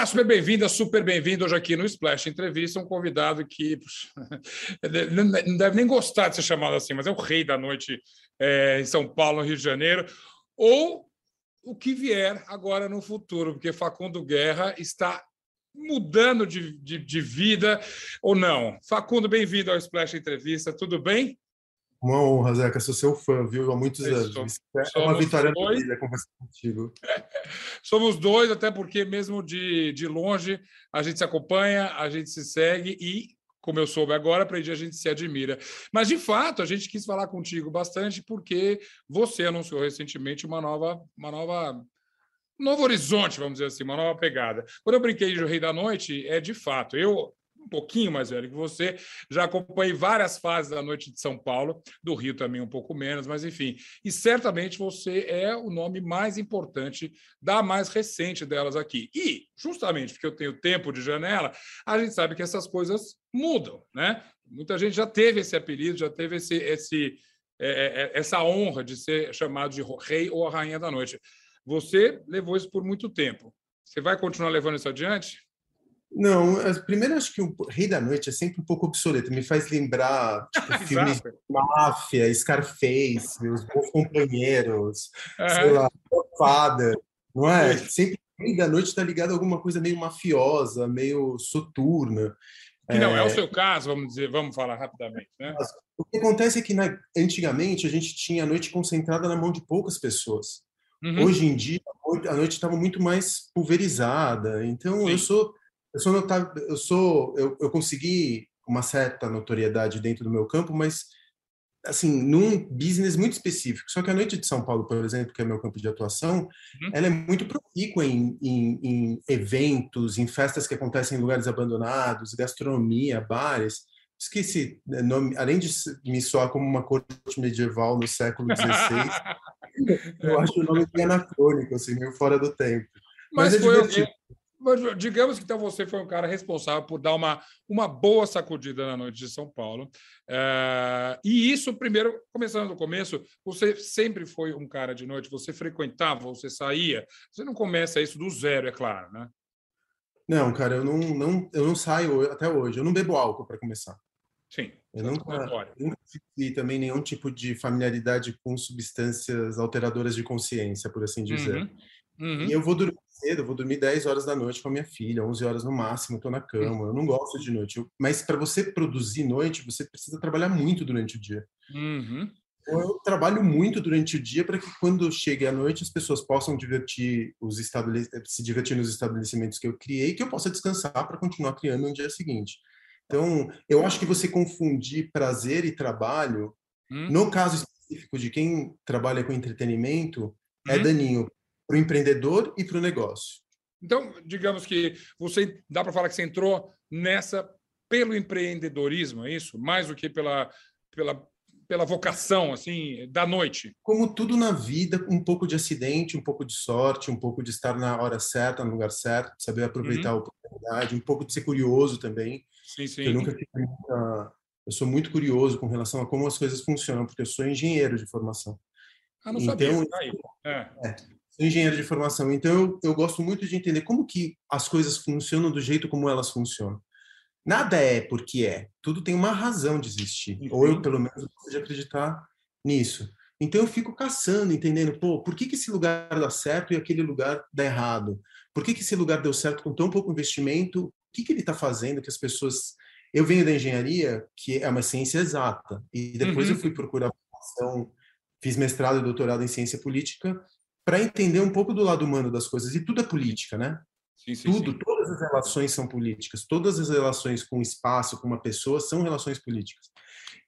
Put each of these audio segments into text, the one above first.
Olá, super bem-vinda, super bem-vindo hoje aqui no Splash Entrevista, um convidado que puxa, não deve nem gostar de ser chamado assim, mas é o rei da noite é, em São Paulo, Rio de Janeiro, ou o que vier agora no futuro, porque Facundo Guerra está mudando de, de, de vida ou não. Facundo, bem-vindo ao Splash Entrevista, tudo bem? Uma honra, Zeca, sou seu fã, viu? Há muitos anos. é uma vitória da vida conversar contigo. Somos dois, até porque, mesmo de, de longe, a gente se acompanha, a gente se segue e, como eu soube agora, aprendi, a gente se admira. Mas, de fato, a gente quis falar contigo bastante porque você anunciou recentemente uma nova. Uma nova um novo horizonte, vamos dizer assim, uma nova pegada. Quando eu brinquei de O Rei da Noite, é de fato. Eu um pouquinho mais velho que você, já acompanhei várias fases da noite de São Paulo, do Rio também um pouco menos, mas enfim. E certamente você é o nome mais importante da mais recente delas aqui. E, justamente porque eu tenho tempo de janela, a gente sabe que essas coisas mudam, né? Muita gente já teve esse apelido, já teve esse, esse, é, é, essa honra de ser chamado de rei ou a rainha da noite. Você levou isso por muito tempo. Você vai continuar levando isso adiante? Não, primeiro acho que o Rei da Noite é sempre um pouco obsoleto. Me faz lembrar tipo, filmes de máfia, Scarface, meus bons companheiros, uhum. sei lá, Father, não é? Sempre Rei da Noite está ligado a alguma coisa meio mafiosa, meio soturna. Que não é, é o seu caso, vamos dizer, vamos falar rapidamente, né? O que acontece é que na, antigamente a gente tinha a noite concentrada na mão de poucas pessoas. Uhum. Hoje em dia a noite estava muito mais pulverizada. Então Sim. eu sou eu sou notável, eu sou, eu, eu consegui uma certa notoriedade dentro do meu campo, mas assim, num business muito específico. Só que a noite de São Paulo, por exemplo, que é meu campo de atuação, uhum. ela é muito profícua em, em, em, eventos, em festas que acontecem em lugares abandonados, gastronomia, bares. Esqueci, né, nome, além de me soar como uma corte medieval no século XVI, eu acho o nome anacrônico, assim, meio fora do tempo. Mas, Mas é foi, divertido. Mas, digamos que então você foi um cara responsável por dar uma, uma boa sacudida na noite de São Paulo. É, e isso, primeiro, começando do começo, você sempre foi um cara de noite, você frequentava, você saía. Você não começa isso do zero, é claro, né? Não, cara, eu não, não, eu não saio até hoje. Eu não bebo álcool para começar. Sim. Eu nunca, nunca tive também nenhum tipo de familiaridade com substâncias alteradoras de consciência, por assim dizer. Uhum. Uhum. E eu vou dormir cedo, eu vou dormir 10 horas da noite com a minha filha, 11 horas no máximo, estou na cama. Eu não gosto de noite. Eu, mas para você produzir noite, você precisa trabalhar muito durante o dia. Uhum. Então, eu trabalho muito durante o dia para que quando chegue a noite as pessoas possam divertir os se divertir nos estabelecimentos que eu criei, que eu possa descansar para continuar criando no dia seguinte. Então, eu acho que você confundir prazer e trabalho, uhum. no caso específico de quem trabalha com entretenimento, é uhum. daninho para o empreendedor e para o negócio. Então, digamos que você dá para falar que você entrou nessa pelo empreendedorismo, é isso? Mais do que pela, pela, pela vocação assim da noite. Como tudo na vida, um pouco de acidente, um pouco de sorte, um pouco de estar na hora certa, no lugar certo, saber aproveitar uhum. a oportunidade, um pouco de ser curioso também. Sim, sim. Eu nunca tive muita... eu sou muito curioso com relação a como as coisas funcionam, porque eu sou engenheiro de formação. Ah, não então, sabia. Aí. É. É engenheiro de formação, então eu, eu gosto muito de entender como que as coisas funcionam do jeito como elas funcionam. Nada é porque é, tudo tem uma razão de existir, uhum. ou eu pelo menos gosto de acreditar nisso. Então eu fico caçando, entendendo, pô, por que, que esse lugar dá certo e aquele lugar dá errado? Por que, que esse lugar deu certo com tão pouco investimento? O que, que ele está fazendo que as pessoas... Eu venho da engenharia, que é uma ciência exata, e depois uhum. eu fui procurar formação, fiz mestrado e doutorado em ciência política, para entender um pouco do lado humano das coisas. E tudo é política, né? Sim, sim, tudo, sim. todas as relações são políticas. Todas as relações com o espaço, com uma pessoa, são relações políticas.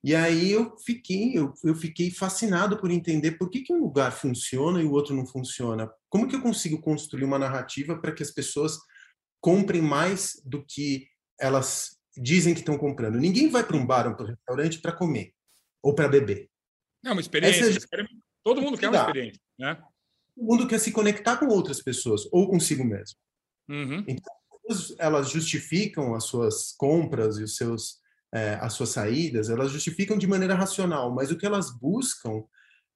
E aí eu fiquei, eu, eu fiquei fascinado por entender por que, que um lugar funciona e o outro não funciona. Como que eu consigo construir uma narrativa para que as pessoas comprem mais do que elas dizem que estão comprando? Ninguém vai para um bar ou para um restaurante para comer ou para beber. É uma experiência. É... Todo mundo quer uma experiência, né? O mundo quer se conectar com outras pessoas ou consigo mesmo. Uhum. Então, elas justificam as suas compras e os seus, é, as suas saídas, elas justificam de maneira racional, mas o que elas buscam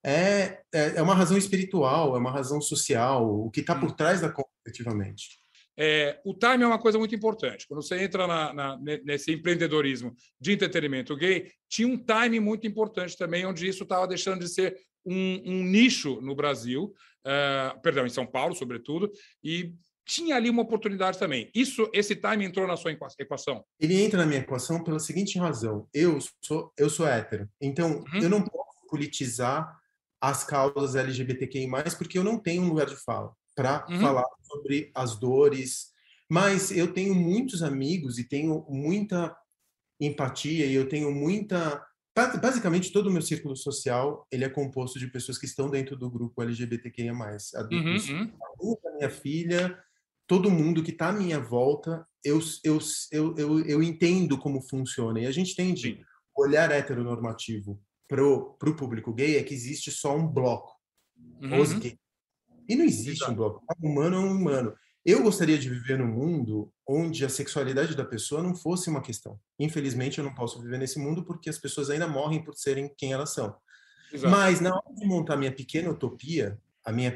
é, é, é uma razão espiritual, é uma razão social, o que está por hum. trás da conta, efetivamente. É, o time é uma coisa muito importante. Quando você entra na, na, nesse empreendedorismo de entretenimento gay, tinha um time muito importante também, onde isso estava deixando de ser um, um nicho no Brasil, uh, perdão, em São Paulo, sobretudo, e tinha ali uma oportunidade também. Isso, esse time entrou na sua equação? Ele entra na minha equação pela seguinte razão: eu sou eu sou hétero, então uhum. eu não posso politizar as causas LGBTQI+, porque eu não tenho um lugar de fala para uhum. falar sobre as dores. Mas eu tenho muitos amigos e tenho muita empatia e eu tenho muita basicamente todo o meu círculo social ele é composto de pessoas que estão dentro do grupo LGBTQIA+. Adultos, uhum, uhum. a minha filha, todo mundo que está à minha volta, eu, eu, eu, eu, eu entendo como funciona. E a gente tem de olhar heteronormativo para o público gay é que existe só um bloco, uhum. os gays. E não existe Exato. um bloco. Um humano é um humano. Eu gostaria de viver num mundo onde a sexualidade da pessoa não fosse uma questão. Infelizmente, eu não posso viver nesse mundo porque as pessoas ainda morrem por serem quem elas são. Exato. Mas na hora de montar minha pequena utopia, a minha,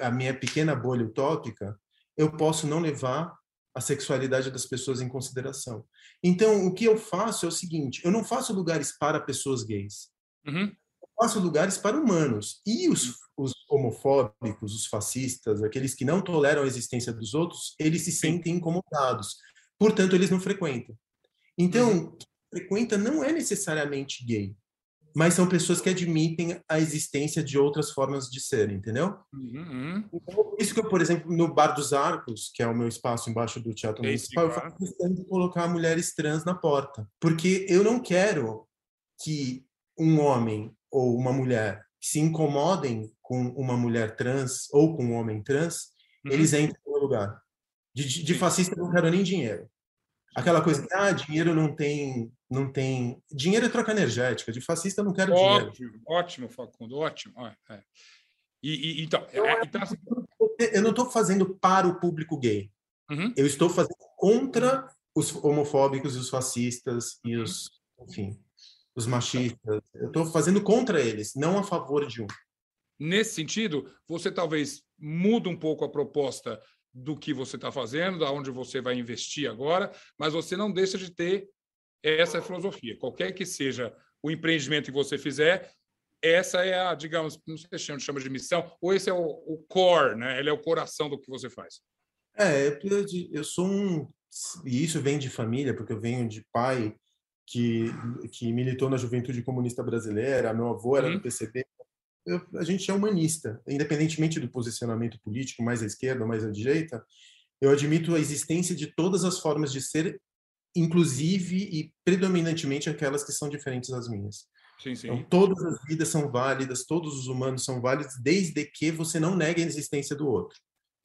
a minha pequena bolha utópica, eu posso não levar a sexualidade das pessoas em consideração. Então, o que eu faço é o seguinte: eu não faço lugares para pessoas gays. Uhum. Eu faço lugares para humanos. E os, uhum. os, homofóbicos, os fascistas, aqueles que não toleram a existência dos outros, eles se sentem incomodados. Portanto, eles não frequentam. Então, uhum. quem frequenta não é necessariamente gay mas são pessoas que admitem a existência de outras formas de ser, entendeu? Uhum. Então, isso que eu, por exemplo, no Bar dos Arcos, que é o meu espaço embaixo do Teatro Municipal, eu faço questão de colocar mulheres trans na porta, porque eu não quero que um homem ou uma mulher se incomodem com uma mulher trans ou com um homem trans, uhum. eles entrem no lugar. De, de fascista não quero nem dinheiro. Aquela coisa que, ah, dinheiro não tem, não tem. Dinheiro é troca energética. De fascista não quero ótimo, dinheiro. Ótimo, Facundo, ótimo. É. E, e, então, eu, é, então, assim, eu não estou fazendo para o público gay. Uhum. Eu estou fazendo contra os homofóbicos e os fascistas e uhum. os, enfim, os machistas. Eu estou fazendo contra eles, não a favor de um. Nesse sentido, você talvez muda um pouco a proposta do que você está fazendo, da onde você vai investir agora, mas você não deixa de ter essa filosofia. Qualquer que seja o empreendimento que você fizer, essa é a, digamos, não sei se chama de missão, ou esse é o, o core, né? Ele é o coração do que você faz. É, eu, eu sou um. E isso vem de família, porque eu venho de pai que, que militou na juventude comunista brasileira, meu avô era hum. do PCB, eu, a gente é humanista, independentemente do posicionamento político, mais à esquerda mais à direita, eu admito a existência de todas as formas de ser, inclusive e predominantemente aquelas que são diferentes das minhas. Sim, sim. Então, todas as vidas são válidas, todos os humanos são válidos, desde que você não negue a existência do outro.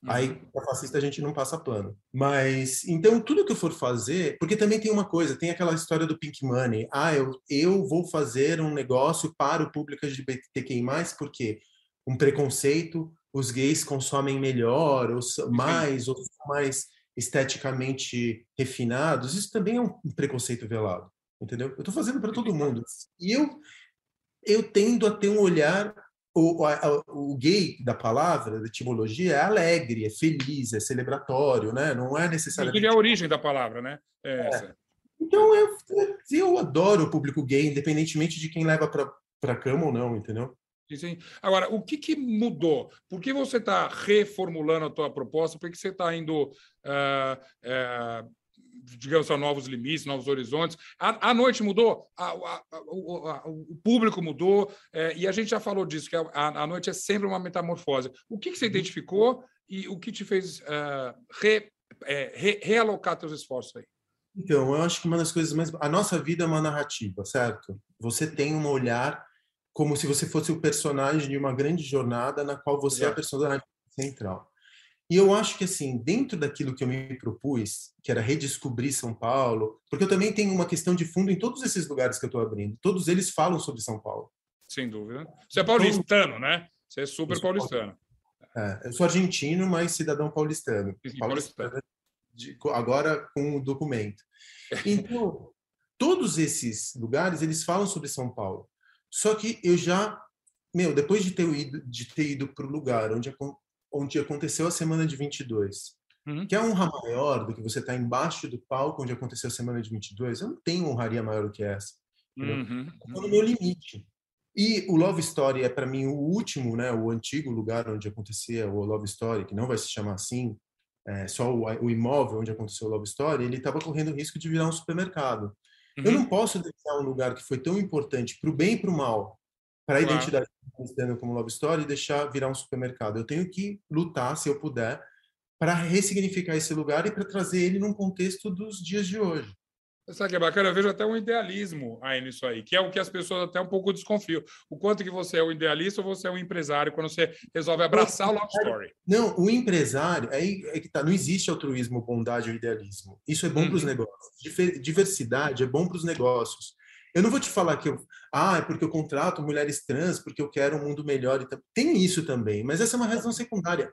Aí, uhum. para fascista, a gente não passa plano. Mas, então, tudo que eu for fazer, porque também tem uma coisa, tem aquela história do Pink Money. Ah, eu, eu vou fazer um negócio para o público LGBTQI+, porque um preconceito, os gays consomem melhor, ou mais, ou mais esteticamente refinados. Isso também é um preconceito velado, entendeu? Eu estou fazendo para todo mundo. E eu, eu tendo a ter um olhar o, a, o gay da palavra, da etimologia, é alegre, é feliz, é celebratório, né? Não é necessariamente. Ele é a origem da palavra, né? É é. Então eu, eu adoro o público gay, independentemente de quem leva para a cama ou não, entendeu? Sim. Agora, o que, que mudou? Por que você está reformulando a tua proposta? Por que você está indo uh, uh, digamos, a novos limites, novos horizontes. A, a noite mudou, a, a, o, público mudou, é, e a gente já falou disso, que a, noite é sempre uma metamorfose. O que, que você uhum. identificou e o que te fez uh, re, é, re, realocar seus esforços aí? Então, eu acho que uma das coisas mais. A nossa vida é uma narrativa, certo? Você tem um olhar como se você fosse o personagem de uma grande jornada na qual você Exato. é a personagem central. E eu acho que, assim, dentro daquilo que eu me propus, que era redescobrir São Paulo, porque eu também tenho uma questão de fundo em todos esses lugares que eu estou abrindo. Todos eles falam sobre São Paulo. Sem dúvida. Você é paulistano, né? Você é super paulistano. É, eu sou argentino, mas cidadão paulistano. Sim, paulistano. paulistano. De, agora com o documento. Então, todos esses lugares, eles falam sobre São Paulo. Só que eu já meu, depois de ter ido, de ter ido para o lugar onde, onde aconteceu a semana de 22, uhum. que é honra maior do que você estar tá embaixo do palco onde aconteceu a semana de 22, eu não tenho honraria maior do que essa. Uhum. no meu limite. E o Love Story é para mim o último, né, o antigo lugar onde acontecia o Love Story, que não vai se chamar assim, é, só o, o, imóvel onde aconteceu o Love Story, ele estava correndo o risco de virar um supermercado. Uhum. Eu não posso deixar um lugar que foi tão importante para o bem e para o mal, para a claro. identidade do como Love Story, e deixar virar um supermercado. Eu tenho que lutar, se eu puder, para ressignificar esse lugar e para trazer ele num contexto dos dias de hoje. Sabe que é bacana? Eu vejo até um idealismo aí nisso aí, que é o que as pessoas até um pouco desconfiam. O quanto que você é um idealista ou você é um empresário quando você resolve abraçar o love story. Não, o empresário, aí é que tá, não existe altruísmo, bondade ou idealismo. Isso é bom para os uhum. negócios. Diversidade é bom para os negócios. Eu não vou te falar que eu, ah, é porque eu contrato mulheres trans, porque eu quero um mundo melhor. Tem isso também, mas essa é uma razão secundária.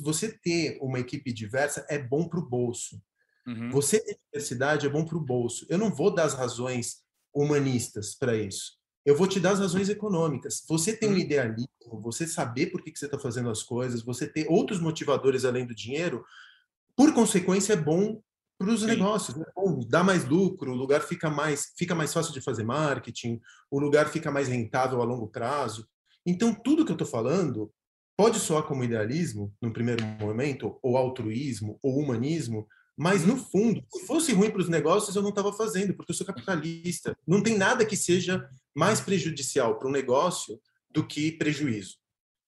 Você ter uma equipe diversa é bom para o bolso. Uhum. Você ter diversidade é bom para o bolso. Eu não vou dar as razões humanistas para isso. Eu vou te dar as razões econômicas. Você tem um uhum. idealismo, você saber por que, que você está fazendo as coisas, você ter outros motivadores além do dinheiro, por consequência, é bom para os negócios. Né? Bom, dá mais lucro, o lugar fica mais, fica mais fácil de fazer marketing, o lugar fica mais rentável a longo prazo. Então, tudo que eu estou falando pode soar como idealismo, no primeiro momento, ou altruísmo, ou humanismo, mas, no fundo, se fosse ruim para os negócios, eu não estava fazendo, porque eu sou capitalista. Não tem nada que seja mais prejudicial para um negócio do que prejuízo.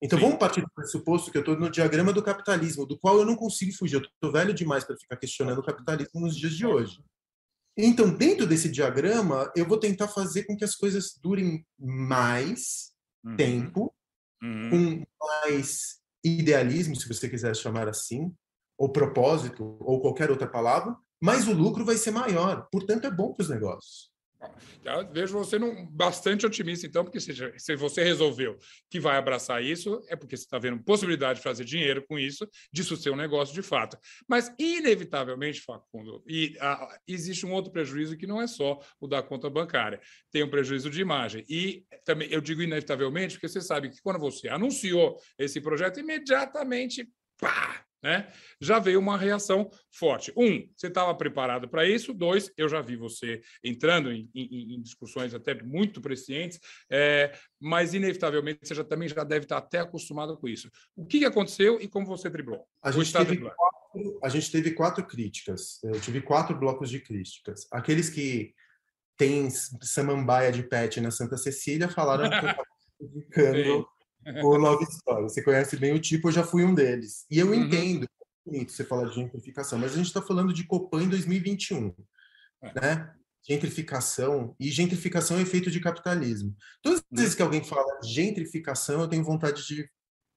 Então, Sim. vamos partir do pressuposto que eu estou no diagrama do capitalismo, do qual eu não consigo fugir. Eu estou velho demais para ficar questionando o capitalismo nos dias de hoje. Então, dentro desse diagrama, eu vou tentar fazer com que as coisas durem mais uhum. tempo, uhum. com mais idealismo, se você quiser chamar assim, ou propósito, ou qualquer outra palavra, mas o lucro vai ser maior. Portanto, é bom para os negócios. Vejo você num, bastante otimista, então, porque se, se você resolveu que vai abraçar isso, é porque você está vendo possibilidade de fazer dinheiro com isso, disso ser um negócio de fato. Mas, inevitavelmente, Facundo, e, a, existe um outro prejuízo que não é só o da conta bancária, tem um prejuízo de imagem. E também eu digo inevitavelmente, porque você sabe que quando você anunciou esse projeto, imediatamente, pá, né? Já veio uma reação forte. Um, você estava preparado para isso. Dois, eu já vi você entrando em, em, em discussões até muito prescientes, é, mas inevitavelmente você já, também já deve estar até acostumado com isso. O que aconteceu e como você driblou? A gente, teve quatro, a gente teve quatro críticas. Eu tive quatro blocos de críticas. Aqueles que têm samambaia de pet na Santa Cecília falaram que eu estava criticando o Love Story. Você conhece bem o tipo, eu já fui um deles. E eu uhum. entendo, bonito você falar de gentrificação, mas a gente está falando de Copan em 2021, é. né? Gentrificação, e gentrificação é efeito de capitalismo. Todas as vezes que alguém fala gentrificação, eu tenho vontade de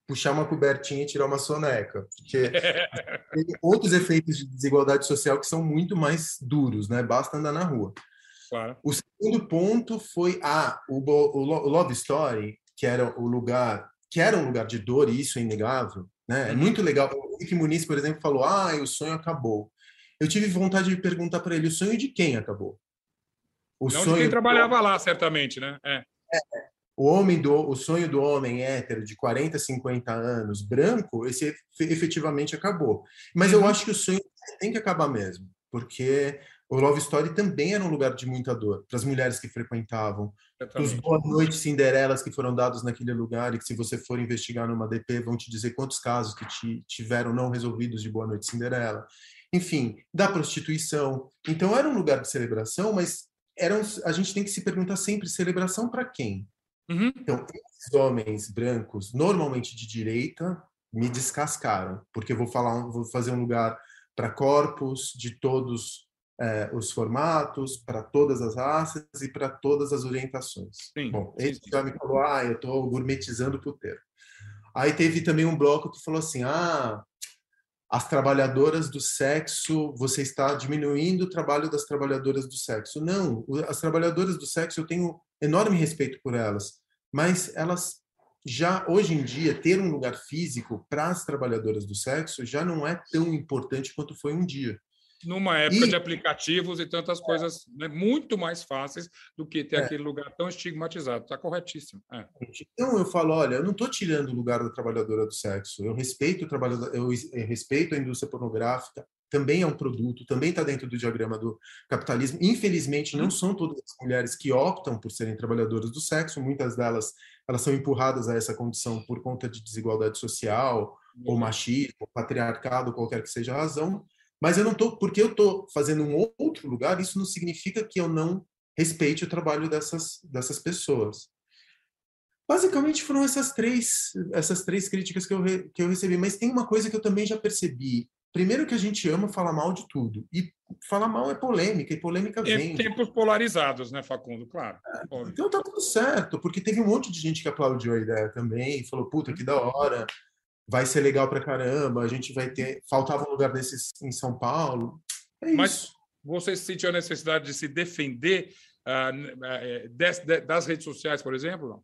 puxar uma cobertinha e tirar uma soneca, porque tem outros efeitos de desigualdade social que são muito mais duros, né? Basta andar na rua. Claro. O segundo ponto foi ah, o, o, o Love Story que era o lugar, que era um lugar de dor, e isso é inegável, né? É uhum. muito legal. O Henrique Muniz, por exemplo, falou: "Ah, o sonho acabou". Eu tive vontade de perguntar para ele: o sonho de quem acabou? O Não sonho de quem trabalhava lá, certamente, né? É. é. O homem do o sonho do homem hétero de 40, 50 anos, branco, esse efetivamente acabou. Mas eu uhum. acho que o sonho tem que acabar mesmo, porque o Love Story também era um lugar de muita dor para as mulheres que frequentavam, os Boa Noite Cinderelas que foram dados naquele lugar e que se você for investigar numa DP vão te dizer quantos casos que te, tiveram não resolvidos de Boa Noite Cinderela. Enfim, da prostituição. Então era um lugar de celebração, mas eram, a gente tem que se perguntar sempre celebração para quem? Uhum. Então, esses homens brancos, normalmente de direita, me descascaram, porque eu vou falar, vou fazer um lugar para corpos de todos é, os formatos para todas as raças e para todas as orientações. Sim, Bom, sim, ele já me falou, ah, eu estou gourmetizando o puteiro. Aí teve também um bloco que falou assim, ah, as trabalhadoras do sexo, você está diminuindo o trabalho das trabalhadoras do sexo. Não, as trabalhadoras do sexo, eu tenho enorme respeito por elas, mas elas já hoje em dia ter um lugar físico para as trabalhadoras do sexo já não é tão importante quanto foi um dia. Numa época e... de aplicativos e tantas coisas né, muito mais fáceis do que ter é. aquele lugar tão estigmatizado. Está corretíssimo. É. Então eu falo, olha, eu não estou tirando o lugar da trabalhadora do sexo. Eu respeito o trabalho, eu respeito a indústria pornográfica. Também é um produto, também está dentro do diagrama do capitalismo. Infelizmente, não são todas as mulheres que optam por serem trabalhadoras do sexo. Muitas delas elas são empurradas a essa condição por conta de desigualdade social, ou uhum. machismo, ou patriarcado, qualquer que seja a razão. Mas eu não estou, porque eu estou fazendo um outro lugar, isso não significa que eu não respeite o trabalho dessas, dessas pessoas. Basicamente foram essas três, essas três críticas que eu, que eu recebi. Mas tem uma coisa que eu também já percebi. Primeiro que a gente ama falar mal de tudo. E falar mal é polêmica, e polêmica vem. tempos polarizados, né, Facundo? Claro. É, então tá tudo certo, porque teve um monte de gente que aplaudiu a ideia também, falou, puta, que da hora vai ser legal para caramba, a gente vai ter. Faltava um lugar desses em São Paulo. É Mas você sentiu a necessidade de se defender uh, das, das, redes sociais, por exemplo? Não?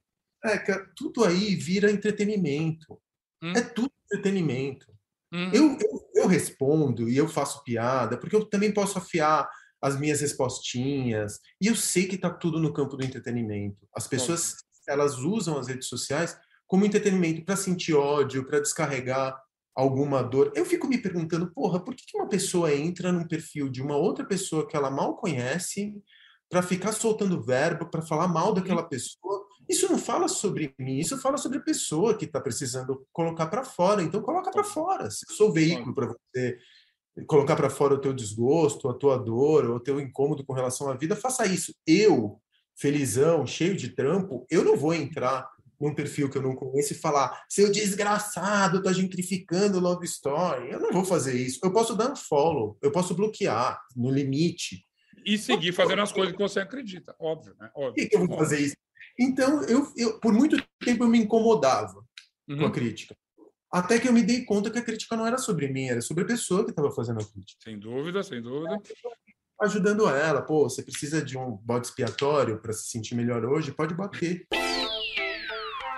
É, tudo aí vira entretenimento. Hum. É tudo entretenimento. Hum. Eu, eu, eu respondo e eu faço piada, porque eu também posso afiar as minhas respostinhas. E eu sei que está tudo no campo do entretenimento. As pessoas, elas usam as redes sociais como entretenimento para sentir ódio, para descarregar alguma dor. Eu fico me perguntando, porra, por que uma pessoa entra num perfil de uma outra pessoa que ela mal conhece para ficar soltando verbo, para falar mal daquela uhum. pessoa? Isso não fala sobre mim, isso fala sobre a pessoa que está precisando colocar para fora. Então coloca para fora. Se eu sou veículo para você colocar para fora o teu desgosto, a tua dor, o teu incômodo com relação à vida, faça isso. Eu, felizão, cheio de trampo, eu não vou entrar num perfil que eu não conheço e falar, seu desgraçado, tá gentrificando Love Story. Eu não vou fazer isso. Eu posso dar um follow, eu posso bloquear no limite. E seguir fazendo as coisas que você acredita, óbvio, né? Óbvio. Por que, que eu vou fazer isso? Então, eu, eu, por muito tempo eu me incomodava uhum. com a uhum. crítica. Até que eu me dei conta que a crítica não era sobre mim, era sobre a pessoa que estava fazendo a crítica. Sem dúvida, sem dúvida. Ajudando ela, pô, você precisa de um bode expiatório para se sentir melhor hoje, pode bater.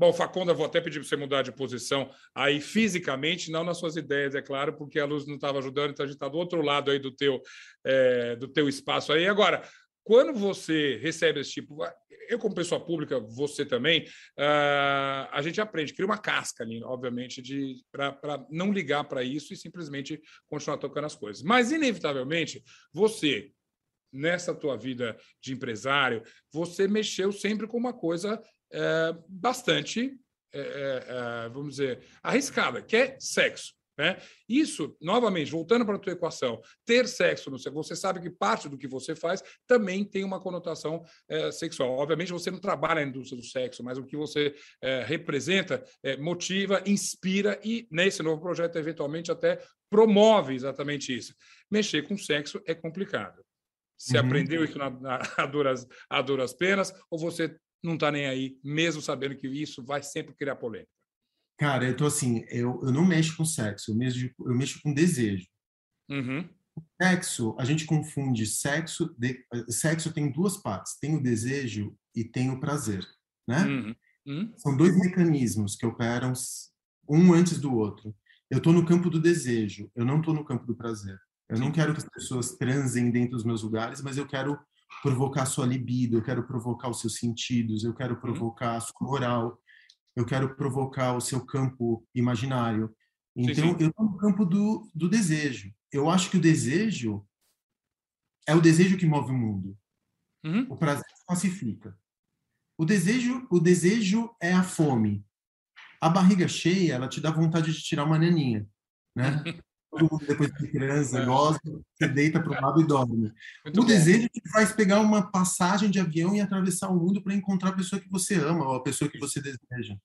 Bom, Faconda, vou até pedir para você mudar de posição aí fisicamente, não nas suas ideias, é claro, porque a luz não estava ajudando, então a gente está do outro lado aí do teu, é, do teu espaço aí. Agora, quando você recebe esse tipo, eu como pessoa pública, você também, uh, a gente aprende, cria uma casca ali, obviamente, para não ligar para isso e simplesmente continuar tocando as coisas. Mas, inevitavelmente, você, nessa tua vida de empresário, você mexeu sempre com uma coisa é, bastante, é, é, vamos dizer, arriscada, que é sexo. Né? Isso, novamente, voltando para a tua equação, ter sexo no sexo, você sabe que parte do que você faz também tem uma conotação é, sexual. Obviamente, você não trabalha na indústria do sexo, mas o que você é, representa é, motiva, inspira e, nesse novo projeto, eventualmente até promove exatamente isso. Mexer com sexo é complicado. Você uhum. aprendeu isso na, na, a, duras, a duras penas ou você não está nem aí, mesmo sabendo que isso vai sempre criar polêmica? Cara, eu tô assim, eu, eu não mexo com sexo, eu mexo, eu mexo com desejo. Uhum. Sexo, a gente confunde sexo, de, sexo tem duas partes, tem o desejo e tem o prazer, né? Uhum. Uhum. São dois mecanismos que operam um antes do outro. Eu estou no campo do desejo, eu não estou no campo do prazer. Eu não quero que as pessoas transem dentro dos meus lugares, mas eu quero provocar sua libido, eu quero provocar os seus sentidos, eu quero uhum. provocar a sua moral, eu quero provocar o seu campo imaginário. Então, sim, sim. eu estou no campo do, do desejo. Eu acho que o desejo é o desejo que move o mundo. Uhum. O prazer pacifica. O desejo, o desejo é a fome. A barriga cheia, ela te dá vontade de tirar uma naninha, né? depois que criança é. gosta, você deita para o lado e dorme. Muito o bom. desejo te faz pegar uma passagem de avião e atravessar o mundo para encontrar a pessoa que você ama ou a pessoa que você deseja.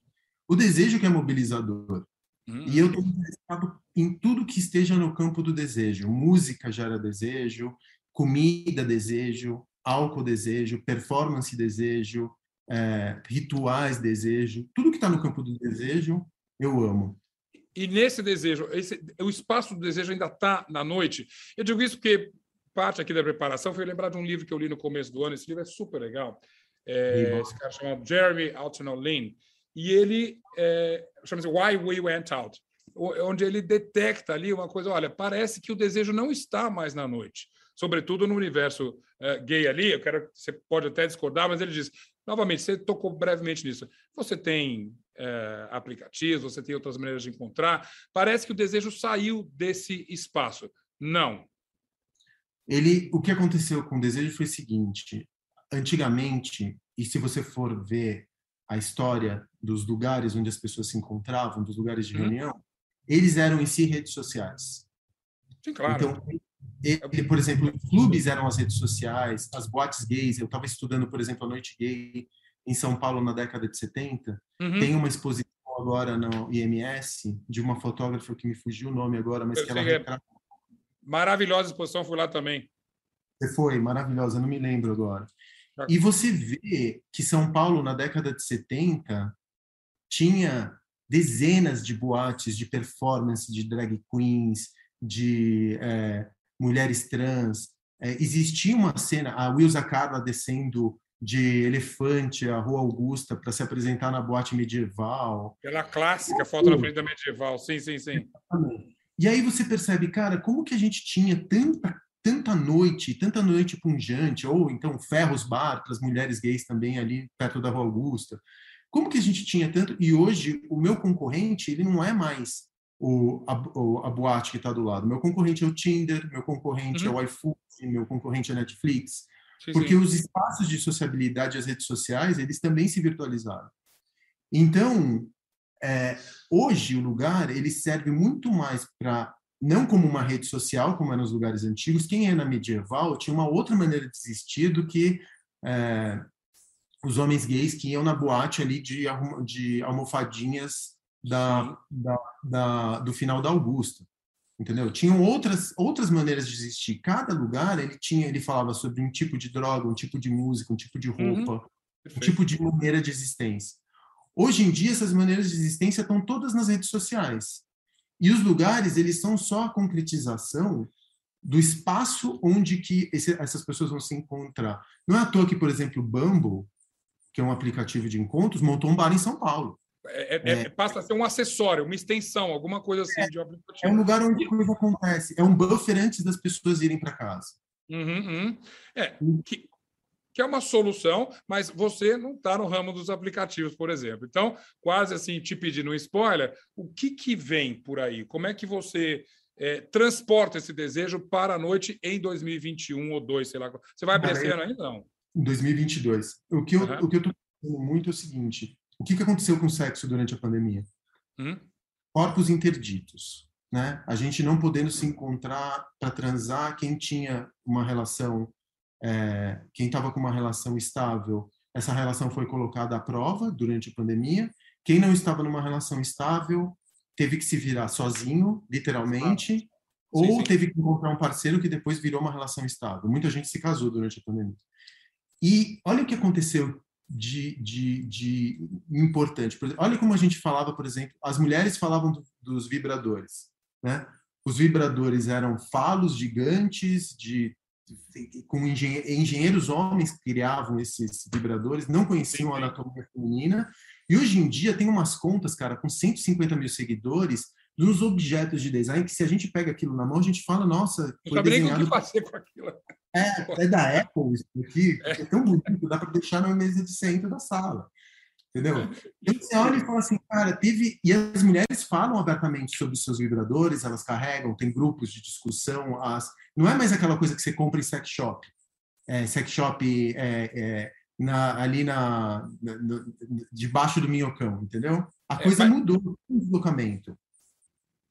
O desejo que é mobilizador. Hum. E eu estou interessado em tudo que esteja no campo do desejo. Música gera desejo, comida desejo, álcool desejo, performance desejo, é, rituais desejo, tudo que está no campo do desejo, eu amo. E nesse desejo, esse, o espaço do desejo ainda está na noite. Eu digo isso porque parte aqui da preparação foi lembrar de um livro que eu li no começo do ano. Esse livro é super legal. É, esse cara chamado Jeremy Altino Lin. E ele é, chama-se Why We Went Out, onde ele detecta ali uma coisa: olha, parece que o desejo não está mais na noite, sobretudo no universo é, gay ali. Eu quero, você pode até discordar, mas ele diz: novamente, você tocou brevemente nisso. Você tem é, aplicativos, você tem outras maneiras de encontrar. Parece que o desejo saiu desse espaço. Não. Ele, o que aconteceu com o desejo foi o seguinte: antigamente, e se você for ver a história dos lugares onde as pessoas se encontravam, dos lugares de uhum. reunião, eles eram em si redes sociais. Sim, claro. Então, ele, por exemplo, os clubes eram as redes sociais, as boates gays. Eu estava estudando, por exemplo, a Noite Gay em São Paulo na década de 70. Uhum. Tem uma exposição agora no IMS de uma fotógrafa que me fugiu o nome agora, mas eu que ela retrata... Maravilhosa exposição, fui lá também. Você foi, maravilhosa, não me lembro agora. E você vê que São Paulo, na década de 70, tinha dezenas de boates de performance de drag queens, de é, mulheres trans. É, existia uma cena, a Wilsa Carla descendo de elefante a Rua Augusta para se apresentar na boate medieval. Aquela clássica foto na frente da medieval, sim, sim, sim. E aí você percebe, cara, como que a gente tinha tanta tanta noite, tanta noite punjante, ou então ferros bar para as mulheres gays também ali perto da Rua Augusta. Como que a gente tinha tanto? E hoje o meu concorrente ele não é mais o, a, o, a boate que está do lado. Meu concorrente é o Tinder, meu concorrente uhum. é o iFood, meu concorrente é a Netflix. Sim, porque sim. os espaços de sociabilidade, as redes sociais, eles também se virtualizaram. Então, é, hoje o lugar ele serve muito mais para não como uma rede social, como é nos lugares antigos. Quem é na medieval tinha uma outra maneira de existir do que é, os homens gays que iam na boate ali de, de almofadinhas da, da, da, do final da Augusta. Entendeu? Tinham outras outras maneiras de existir. Cada lugar ele tinha, ele falava sobre um tipo de droga, um tipo de música, um tipo de uhum. roupa, uhum. um tipo de maneira de existência. Hoje em dia essas maneiras de existência estão todas nas redes sociais. E os lugares, eles são só a concretização do espaço onde que esse, essas pessoas vão se encontrar. Não é à toa que, por exemplo, o Bumble, que é um aplicativo de encontros, montou um bar em São Paulo. É, é, é, passa a ser um acessório, uma extensão, alguma coisa assim é, de aplicativo. É um lugar onde a coisa acontece. É um buffer antes das pessoas irem para casa. Uhum, uhum. É, que, que é uma solução, mas você não está no ramo dos aplicativos, por exemplo. Então, quase assim, te pedindo um spoiler, o que, que vem por aí? Como é que você é, transporta esse desejo para a noite em 2021 ou 2, sei lá. Você vai abrir esse ano ainda? Não. Em 2022. O que eu uhum. estou pensando muito é o seguinte: o que, que aconteceu com o sexo durante a pandemia? Uhum. Corpos interditos. Né? A gente não podendo se encontrar para transar, quem tinha uma relação é, quem estava com uma relação estável, essa relação foi colocada à prova durante a pandemia. Quem não estava numa relação estável teve que se virar sozinho, literalmente, sim, ou sim. teve que encontrar um parceiro que depois virou uma relação estável. Muita gente se casou durante a pandemia. E olha o que aconteceu de, de, de importante. Olha como a gente falava, por exemplo, as mulheres falavam do, dos vibradores, né? Os vibradores eram falos gigantes de com engenheiros homens que criavam esses vibradores, não conheciam a anatomia feminina, e hoje em dia tem umas contas, cara, com 150 mil seguidores, dos objetos de design, que se a gente pega aquilo na mão, a gente fala, nossa, foi desenhado... o que fazer com aquilo. É, é da Apple isso aqui, é, é tão bonito, dá para deixar na mesa de centro da sala. Entendeu? Então você olha e fala assim, cara, teve. E as mulheres falam abertamente sobre os seus vibradores, elas carregam, tem grupos de discussão. As... Não é mais aquela coisa que você compra em sex shop. É, sex shop é, é, na, ali na, na, na, debaixo do minhocão, entendeu? A é, coisa mas... mudou o deslocamento.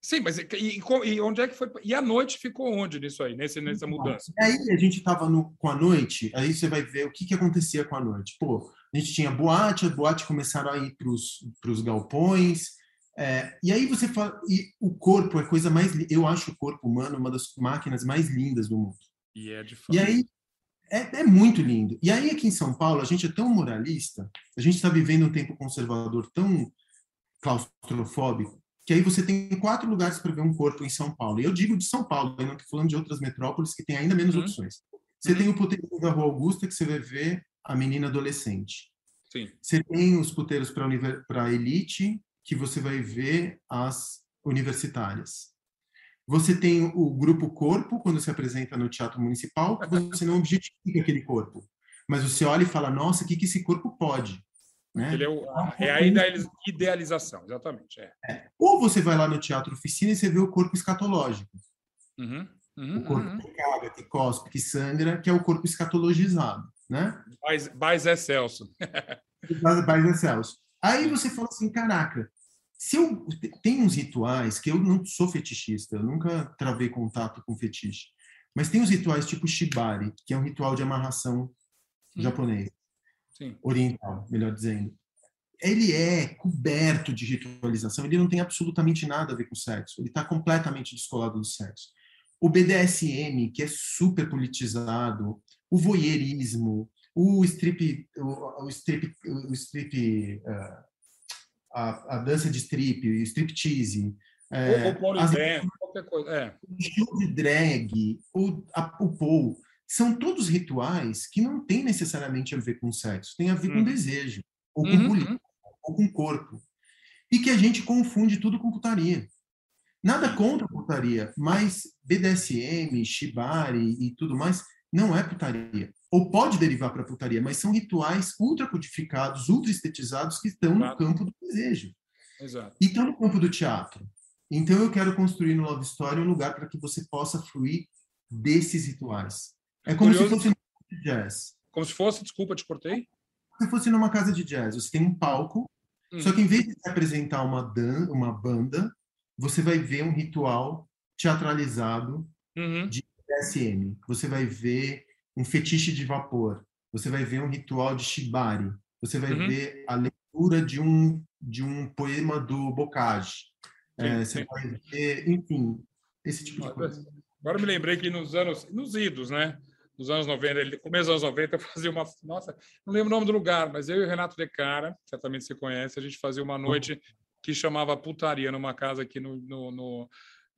Sim, mas e, e, onde é que foi? E a noite ficou onde nisso aí, nesse, nessa mudança? E aí a gente estava com a noite, aí você vai ver o que, que acontecia com a noite. Pô, a gente tinha boate, a boate começaram a ir para os galpões, É, e aí você fala, e o corpo é a coisa mais, eu acho o corpo humano uma das máquinas mais lindas do mundo. E é de fato. E aí é, é, muito lindo. E aí aqui em São Paulo a gente é tão moralista, a gente está vivendo um tempo conservador tão claustrofóbico que aí você tem quatro lugares para ver um corpo em São Paulo. E eu digo de São Paulo, eu não estou falando de outras metrópoles que têm ainda menos uhum. opções. Você uhum. tem o puteiro da Rua Augusta, que você vai ver a menina adolescente. Sim. Você tem os puteiros para a elite, que você vai ver as universitárias. Você tem o grupo corpo, quando se apresenta no Teatro Municipal, você não objetifica aquele corpo. Mas você olha e fala, nossa, o que, que esse corpo pode? Né? Ele é, o, é a idealização, exatamente. É. É. Ou você vai lá no teatro oficina e você vê o corpo escatológico. Uhum, uhum, o corpo uhum. que caga, que cospe, que sangra, que é o corpo escatologizado. Né? Bais é Celso. Bais é Celso. Aí você fala assim, caraca, se eu tem uns rituais que eu não sou fetichista, eu nunca travei contato com fetiche, mas tem uns rituais tipo shibari, que é um ritual de amarração japonês. Sim. oriental, melhor dizendo. Ele é coberto de ritualização, ele não tem absolutamente nada a ver com sexo, ele está completamente descolado do sexo. O BDSM, que é super politizado, o voyeurismo, o strip, o, o strip, o strip uh, a, a, dança de strip, o striptease, é, ou, ou as, qualquer coisa. É. O show de drag, o, a, o pole, são todos rituais que não têm necessariamente a ver com sexo, tem a ver com uhum. desejo, ou com uhum. política, ou com corpo. E que a gente confunde tudo com putaria. Nada contra putaria, mas BDSM, Shibari e tudo mais não é putaria. Ou pode derivar para putaria, mas são rituais ultra codificados, ultra estetizados que estão no campo do desejo. Exato. E estão no campo do teatro. Então eu quero construir no Love Story um lugar para que você possa fluir desses rituais. É como Curioso. se fosse um jazz. Como se fosse, desculpa, te cortei. Se fosse numa casa de jazz, você tem um palco, hum. só que em vez de apresentar uma, dan uma banda, você vai ver um ritual teatralizado uhum. de SM. Você vai ver um fetiche de vapor. Você vai ver um ritual de shibari. Você vai uhum. ver a leitura de um de um poema do Bocage. É, você vai ver, enfim, esse tipo de coisa. Agora me lembrei que nos anos, nos idos, né? Nos anos 90, ele, começo dos anos 90, eu fazia uma. Nossa, não lembro o nome do lugar, mas eu e o Renato De Cara, certamente você conhece, a gente fazia uma noite que chamava Putaria, numa casa aqui no, no, no,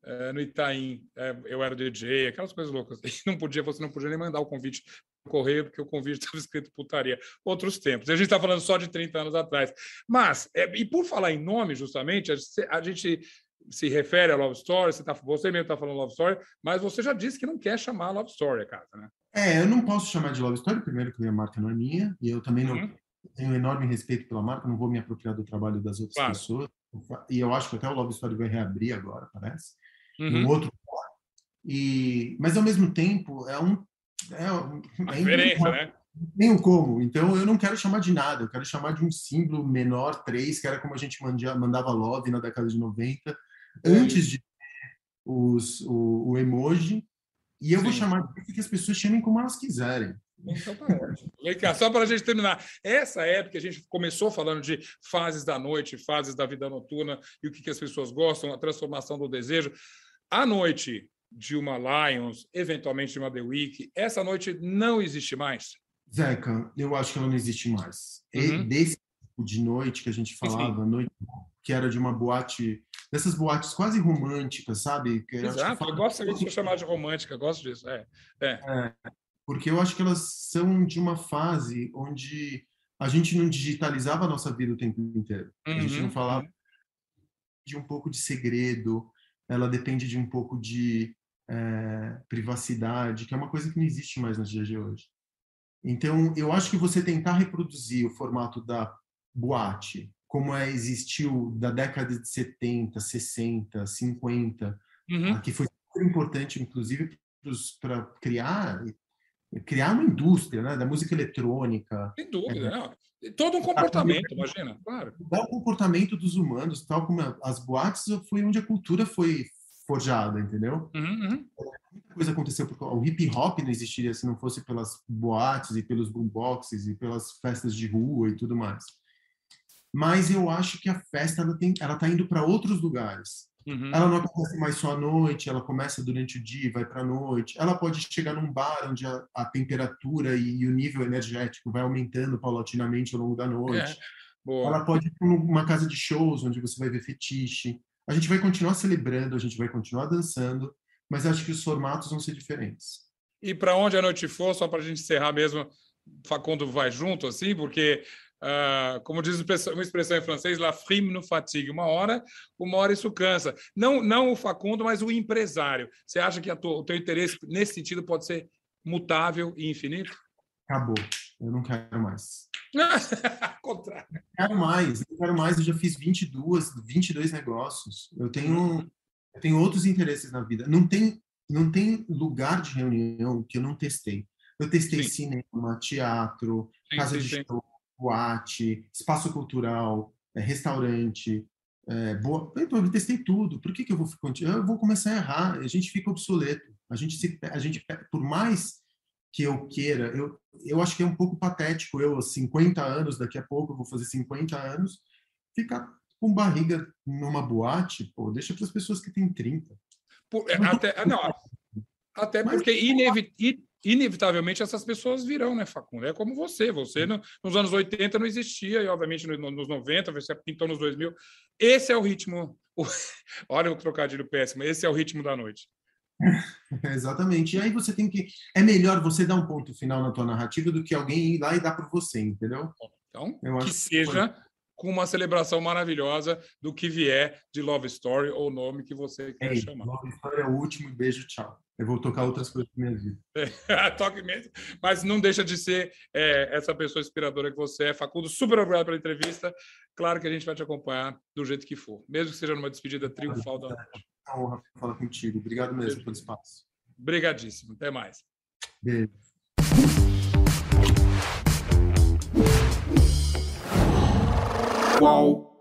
é, no Itaim. É, eu era DJ, aquelas coisas loucas. E não podia, você não podia nem mandar o convite no correio, porque o convite estava escrito Putaria. Outros tempos. E a gente está falando só de 30 anos atrás. Mas, é, e por falar em nome, justamente, a, a gente se refere a Love Story, você, tá, você mesmo está falando Love Story, mas você já disse que não quer chamar Love Story a casa, né? É, eu não posso chamar de Love Story, primeiro que a marca não é minha, e eu também não uhum. tenho enorme respeito pela marca, não vou me apropriar do trabalho das outras claro. pessoas. E eu acho que até o Love Story vai reabrir agora, parece, uhum. no outro e Mas, ao mesmo tempo, é um... É, é diferença, né? Tenho como. Então, eu não quero chamar de nada. Eu quero chamar de um símbolo menor, 3, que era como a gente mandava Love na década de 90 antes de os, o, o emoji, e eu Sim. vou chamar que as pessoas chamem como elas quiserem. Então tá ótimo. Só para a gente terminar. Essa época a gente começou falando de fases da noite, fases da vida noturna e o que, que as pessoas gostam, a transformação do desejo. A noite de uma Lions, eventualmente de uma The Week, essa noite não existe mais? Zeca, eu acho que ela não existe mais. Uhum. Desse tipo de noite que a gente falava, noite que era de uma boate dessas boates quase românticas, sabe? Que Exato, eu, eu gosto de chamar de romântica, gosto disso. É, é. é, porque eu acho que elas são de uma fase onde a gente não digitalizava a nossa vida o tempo inteiro. Uhum. A gente não uhum, falava uhum. de um pouco de segredo, ela depende de um pouco de é, privacidade, que é uma coisa que não existe mais nos dias de hoje. Então, eu acho que você tentar reproduzir o formato da boate como é, existiu da década de 70, 60, 50, uhum. que foi super importante, inclusive, para criar criar uma indústria né, da música eletrônica. Sem dúvida, é, não. Todo um comportamento, imagina, claro. O comportamento dos humanos, tal como as boates, foi onde a cultura foi forjada, entendeu? Uhum, uhum. Muita coisa aconteceu, porque o hip hop não existiria se não fosse pelas boates e pelos boomboxes e pelas festas de rua e tudo mais. Mas eu acho que a festa ela tem, ela está indo para outros lugares. Uhum. Ela não acontece mais só à noite, ela começa durante o dia, vai para a noite. Ela pode chegar num bar onde a, a temperatura e, e, o nível energético vai aumentando paulatinamente ao longo da noite. É. Ela pode ir para uma casa de shows onde você vai ver fetiche. A gente vai continuar celebrando, a gente vai continuar dançando, mas acho que os formatos vão ser diferentes. E para onde a noite for, só para a gente encerrar mesmo, Facundo vai junto, assim, porque Uh, como diz uma expressão em francês, la frime no fatigue. Uma hora, uma hora isso cansa. Não, não o Facundo, mas o empresário. Você acha que tua, o teu interesse nesse sentido pode ser mutável e infinito? Acabou. Eu não quero mais. Contrário. Não quero mais. Não quero mais. Eu já fiz 22, 22 negócios. Eu tenho, eu tenho outros interesses na vida. Não tem, não tem lugar de reunião que eu não testei. Eu testei sim. cinema, teatro, sim, casa sim, de show, boate, espaço cultural, é, restaurante, é, boa. Eu testei tudo. Por que, que eu vou continuar? Eu vou começar a errar. A gente fica obsoleto. A gente, se, a gente, por mais que eu queira, eu, eu acho que é um pouco patético. Eu, aos 50 anos, daqui a pouco eu vou fazer 50 anos, ficar com barriga numa boate, pô, deixa para as pessoas que têm 30. Por, até, não, até porque inevitável inevitavelmente essas pessoas virão, né, Facundo? É como você. Você no, nos anos 80 não existia, e obviamente no, nos 90, você pintou nos 2000. Esse é o ritmo. Olha o trocadilho péssimo. Esse é o ritmo da noite. Exatamente. E aí você tem que. É melhor você dar um ponto final na tua narrativa do que alguém ir lá e dar para você, entendeu? Então, Eu que seja que com uma celebração maravilhosa do que vier de Love Story ou o nome que você quer Ei, chamar. Love Story é o último beijo, tchau. Eu vou tocar outras coisas na minha vida. É, toque mesmo. Mas não deixa de ser é, essa pessoa inspiradora que você é. Facundo, super obrigado pela entrevista. Claro que a gente vai te acompanhar do jeito que for, mesmo que seja numa despedida triunfal da noite. É uma honra falar contigo. Obrigado mesmo Beijo. pelo espaço. Obrigadíssimo. Até mais. Beijo. Qual?